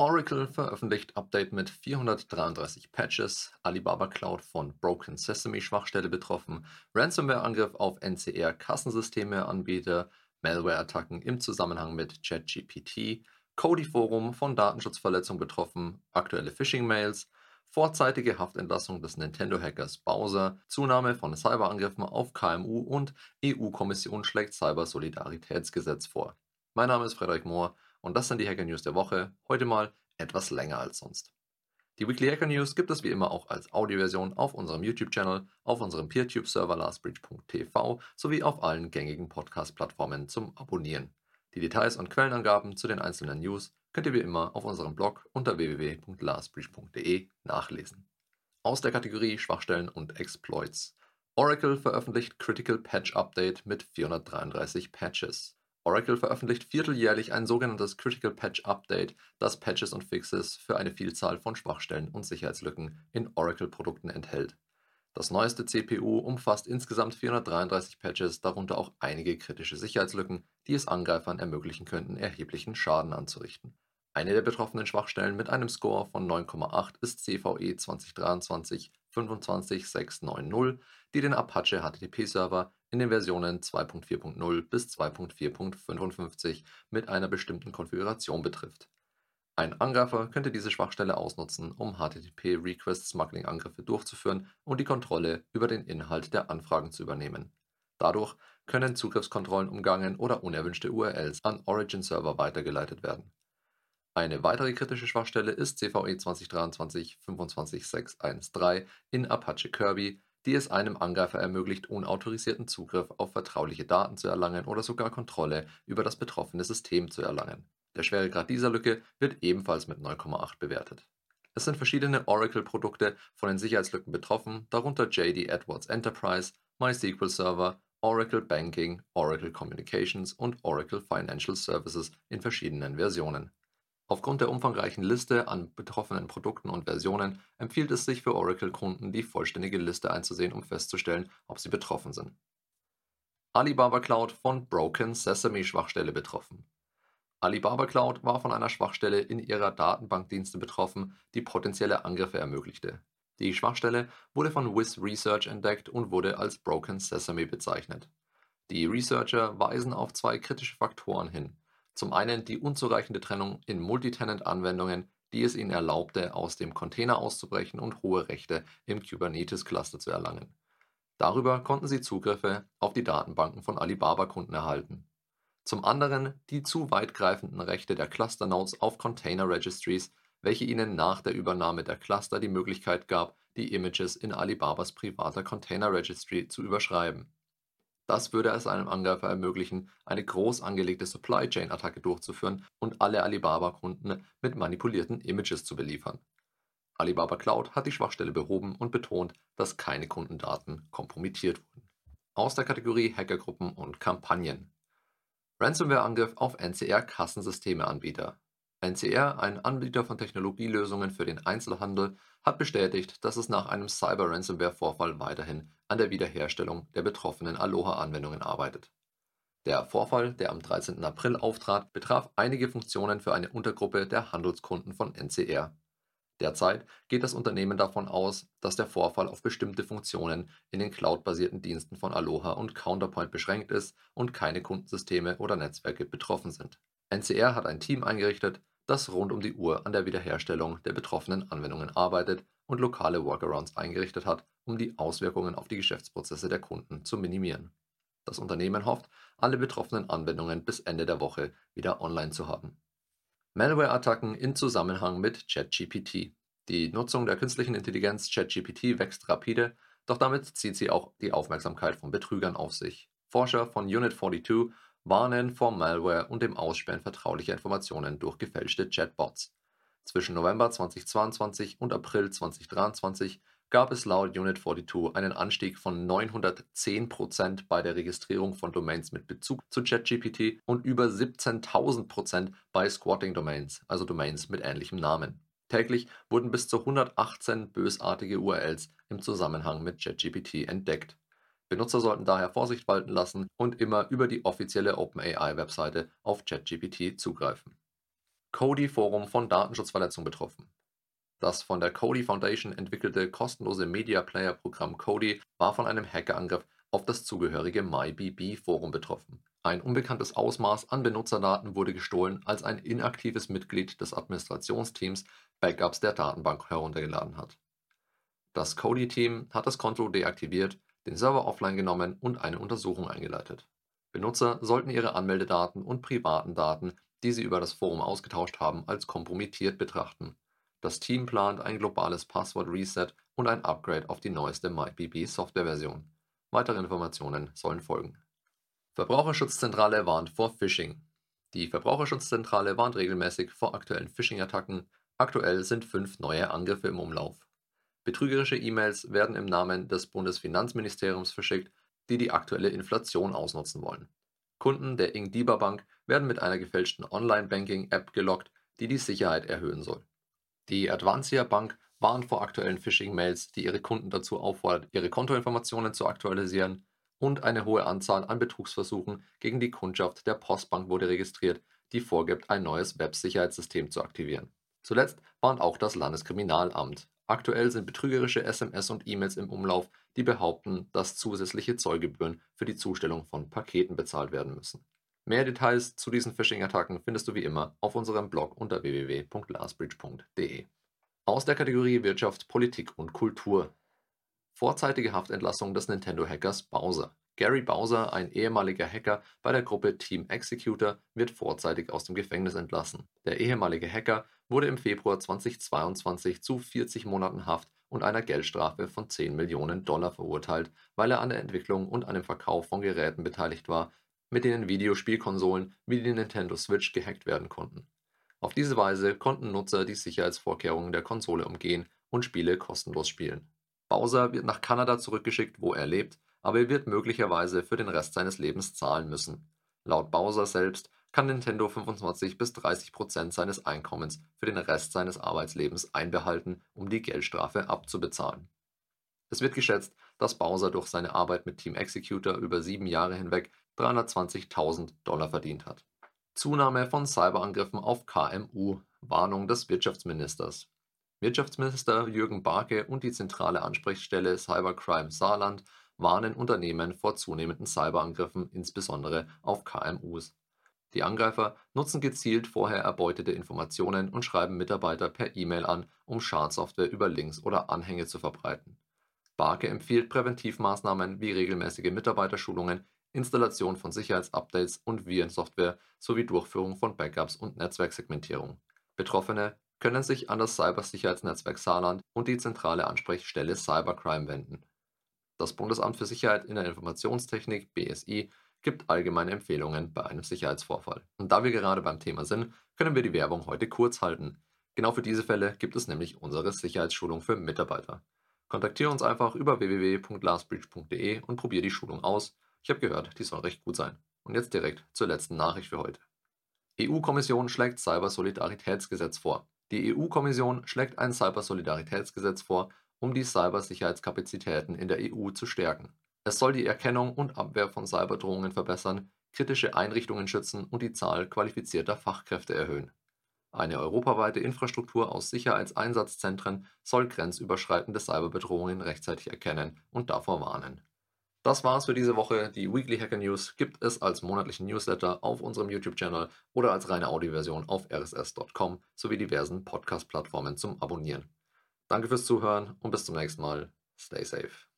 Oracle veröffentlicht Update mit 433 Patches, Alibaba Cloud von Broken Sesame Schwachstelle betroffen, Ransomware-Angriff auf NCR-Kassensysteme-Anbieter, Malware-Attacken im Zusammenhang mit ChatGPT, Cody-Forum von Datenschutzverletzung betroffen, aktuelle Phishing-Mails, vorzeitige Haftentlassung des Nintendo-Hackers Bowser, Zunahme von Cyberangriffen auf KMU und EU-Kommission schlägt Cybersolidaritätsgesetz vor. Mein Name ist Frederik Mohr und das sind die Hacker News der Woche, heute mal etwas länger als sonst. Die Weekly Hacker News gibt es wie immer auch als Audioversion auf unserem YouTube-Channel, auf unserem PeerTube-Server lastbridge.tv sowie auf allen gängigen Podcast-Plattformen zum Abonnieren. Die Details und Quellenangaben zu den einzelnen News könnt ihr wie immer auf unserem Blog unter www.lastbridge.de nachlesen. Aus der Kategorie Schwachstellen und Exploits. Oracle veröffentlicht Critical Patch Update mit 433 Patches. Oracle veröffentlicht vierteljährlich ein sogenanntes Critical Patch Update, das Patches und Fixes für eine Vielzahl von Schwachstellen und Sicherheitslücken in Oracle-Produkten enthält. Das neueste CPU umfasst insgesamt 433 Patches, darunter auch einige kritische Sicherheitslücken, die es Angreifern ermöglichen könnten, erheblichen Schaden anzurichten. Eine der betroffenen Schwachstellen mit einem Score von 9,8 ist CVE 2023 25690, die den Apache HTTP-Server in den Versionen 2.4.0 bis 2.4.55 mit einer bestimmten Konfiguration betrifft. Ein Angreifer könnte diese Schwachstelle ausnutzen, um HTTP-Request-Smuggling-Angriffe durchzuführen und die Kontrolle über den Inhalt der Anfragen zu übernehmen. Dadurch können Zugriffskontrollen umgangen oder unerwünschte URLs an Origin-Server weitergeleitet werden. Eine weitere kritische Schwachstelle ist CVE 2023 25613 in Apache Kirby, die es einem Angreifer ermöglicht, unautorisierten Zugriff auf vertrauliche Daten zu erlangen oder sogar Kontrolle über das betroffene System zu erlangen. Der Schweregrad dieser Lücke wird ebenfalls mit 9,8 bewertet. Es sind verschiedene Oracle-Produkte von den Sicherheitslücken betroffen, darunter JD Edwards Enterprise, MySQL Server, Oracle Banking, Oracle Communications und Oracle Financial Services in verschiedenen Versionen. Aufgrund der umfangreichen Liste an betroffenen Produkten und Versionen empfiehlt es sich für Oracle-Kunden, die vollständige Liste einzusehen, um festzustellen, ob sie betroffen sind. Alibaba Cloud von Broken Sesame Schwachstelle betroffen. Alibaba Cloud war von einer Schwachstelle in ihrer Datenbankdienste betroffen, die potenzielle Angriffe ermöglichte. Die Schwachstelle wurde von Wiz Research entdeckt und wurde als Broken Sesame bezeichnet. Die Researcher weisen auf zwei kritische Faktoren hin. Zum einen die unzureichende Trennung in Multitenant-Anwendungen, die es ihnen erlaubte, aus dem Container auszubrechen und hohe Rechte im Kubernetes-Cluster zu erlangen. Darüber konnten sie Zugriffe auf die Datenbanken von Alibaba-Kunden erhalten. Zum anderen die zu weitgreifenden Rechte der Cluster-Nodes auf Container-Registries, welche ihnen nach der Übernahme der Cluster die Möglichkeit gab, die Images in Alibabas privater Container-Registry zu überschreiben das würde es einem Angreifer ermöglichen, eine groß angelegte Supply Chain Attacke durchzuführen und alle Alibaba-Kunden mit manipulierten Images zu beliefern. Alibaba Cloud hat die Schwachstelle behoben und betont, dass keine Kundendaten kompromittiert wurden. Aus der Kategorie Hackergruppen und Kampagnen. Ransomware-Angriff auf NCR-Kassensystemeanbieter. NCR, ein Anbieter von Technologielösungen für den Einzelhandel, hat bestätigt, dass es nach einem Cyber-Ransomware-Vorfall weiterhin an der Wiederherstellung der betroffenen Aloha-Anwendungen arbeitet. Der Vorfall, der am 13. April auftrat, betraf einige Funktionen für eine Untergruppe der Handelskunden von NCR. Derzeit geht das Unternehmen davon aus, dass der Vorfall auf bestimmte Funktionen in den cloud-basierten Diensten von Aloha und Counterpoint beschränkt ist und keine Kundensysteme oder Netzwerke betroffen sind. NCR hat ein Team eingerichtet, das rund um die Uhr an der Wiederherstellung der betroffenen Anwendungen arbeitet und lokale Workarounds eingerichtet hat, um die Auswirkungen auf die Geschäftsprozesse der Kunden zu minimieren. Das Unternehmen hofft, alle betroffenen Anwendungen bis Ende der Woche wieder online zu haben. Malware-Attacken in Zusammenhang mit ChatGPT. Die Nutzung der künstlichen Intelligenz ChatGPT wächst rapide, doch damit zieht sie auch die Aufmerksamkeit von Betrügern auf sich. Forscher von Unit 42 warnen vor Malware und dem Ausspähen vertraulicher Informationen durch gefälschte Chatbots. Zwischen November 2022 und April 2023 gab es laut Unit 42 einen Anstieg von 910% bei der Registrierung von Domains mit Bezug zu ChatGPT und über 17.000% bei Squatting Domains, also Domains mit ähnlichem Namen. Täglich wurden bis zu 118 bösartige URLs im Zusammenhang mit ChatGPT entdeckt Benutzer sollten daher Vorsicht walten lassen und immer über die offizielle OpenAI-Webseite auf ChatGPT zugreifen. Cody Forum von Datenschutzverletzungen betroffen. Das von der Kodi Foundation entwickelte kostenlose Media Player Programm Kodi war von einem Hackerangriff auf das zugehörige MyBB-Forum betroffen. Ein unbekanntes Ausmaß an Benutzerdaten wurde gestohlen, als ein inaktives Mitglied des Administrationsteams Backups der Datenbank heruntergeladen hat. Das Kodi-Team hat das Konto deaktiviert, den Server offline genommen und eine Untersuchung eingeleitet. Benutzer sollten ihre Anmeldedaten und privaten Daten, die sie über das Forum ausgetauscht haben, als kompromittiert betrachten das Team plant ein globales Passwort-Reset und ein Upgrade auf die neueste MyBB-Softwareversion. Weitere Informationen sollen folgen. Verbraucherschutzzentrale warnt vor Phishing. Die Verbraucherschutzzentrale warnt regelmäßig vor aktuellen Phishing-Attacken. Aktuell sind fünf neue Angriffe im Umlauf. Betrügerische E-Mails werden im Namen des Bundesfinanzministeriums verschickt, die die aktuelle Inflation ausnutzen wollen. Kunden der Ingdiba Bank werden mit einer gefälschten Online-Banking-App gelockt, die die Sicherheit erhöhen soll. Die Advancia Bank warnt vor aktuellen Phishing-Mails, die ihre Kunden dazu auffordert, ihre Kontoinformationen zu aktualisieren. Und eine hohe Anzahl an Betrugsversuchen gegen die Kundschaft der Postbank wurde registriert, die vorgibt, ein neues Websicherheitssystem zu aktivieren. Zuletzt warnt auch das Landeskriminalamt. Aktuell sind betrügerische SMS und E-Mails im Umlauf, die behaupten, dass zusätzliche Zollgebühren für die Zustellung von Paketen bezahlt werden müssen. Mehr Details zu diesen Phishing-Attacken findest du wie immer auf unserem Blog unter www.lastbridge.de. Aus der Kategorie Wirtschaft, Politik und Kultur. Vorzeitige Haftentlassung des Nintendo-Hackers Bowser. Gary Bowser, ein ehemaliger Hacker bei der Gruppe Team Executor, wird vorzeitig aus dem Gefängnis entlassen. Der ehemalige Hacker wurde im Februar 2022 zu 40 Monaten Haft und einer Geldstrafe von 10 Millionen Dollar verurteilt, weil er an der Entwicklung und an dem Verkauf von Geräten beteiligt war, mit denen Videospielkonsolen wie die Nintendo Switch gehackt werden konnten. Auf diese Weise konnten Nutzer die Sicherheitsvorkehrungen der Konsole umgehen und Spiele kostenlos spielen. Bowser wird nach Kanada zurückgeschickt, wo er lebt, aber er wird möglicherweise für den Rest seines Lebens zahlen müssen. Laut Bowser selbst kann Nintendo 25 bis 30 Prozent seines Einkommens für den Rest seines Arbeitslebens einbehalten, um die Geldstrafe abzubezahlen. Es wird geschätzt, dass Bowser durch seine Arbeit mit Team Executor über sieben Jahre hinweg 320.000 Dollar verdient hat. Zunahme von Cyberangriffen auf KMU, Warnung des Wirtschaftsministers. Wirtschaftsminister Jürgen Barke und die zentrale Ansprechstelle Cybercrime Saarland warnen Unternehmen vor zunehmenden Cyberangriffen, insbesondere auf KMUs. Die Angreifer nutzen gezielt vorher erbeutete Informationen und schreiben Mitarbeiter per E-Mail an, um Schadsoftware über Links oder Anhänge zu verbreiten. Barke empfiehlt Präventivmaßnahmen wie regelmäßige Mitarbeiterschulungen, Installation von Sicherheitsupdates und Virensoftware sowie Durchführung von Backups und Netzwerksegmentierung. Betroffene können sich an das Cybersicherheitsnetzwerk Saarland und die zentrale Ansprechstelle Cybercrime wenden. Das Bundesamt für Sicherheit in der Informationstechnik BSI gibt allgemeine Empfehlungen bei einem Sicherheitsvorfall. Und da wir gerade beim Thema sind, können wir die Werbung heute kurz halten. Genau für diese Fälle gibt es nämlich unsere Sicherheitsschulung für Mitarbeiter. Kontaktiere uns einfach über www.lastbridge.de und probiere die Schulung aus ich habe gehört, die soll recht gut sein. Und jetzt direkt zur letzten Nachricht für heute. EU-Kommission schlägt Cybersolidaritätsgesetz vor. Die EU-Kommission schlägt ein Cybersolidaritätsgesetz vor, um die Cybersicherheitskapazitäten in der EU zu stärken. Es soll die Erkennung und Abwehr von Cyberdrohungen verbessern, kritische Einrichtungen schützen und die Zahl qualifizierter Fachkräfte erhöhen. Eine europaweite Infrastruktur aus Sicherheitseinsatzzentren soll grenzüberschreitende Cyberbedrohungen rechtzeitig erkennen und davor warnen. Das war's für diese Woche. Die Weekly Hacker News gibt es als monatlichen Newsletter auf unserem YouTube-Channel oder als reine Audioversion auf rss.com sowie diversen Podcast-Plattformen zum Abonnieren. Danke fürs Zuhören und bis zum nächsten Mal. Stay safe.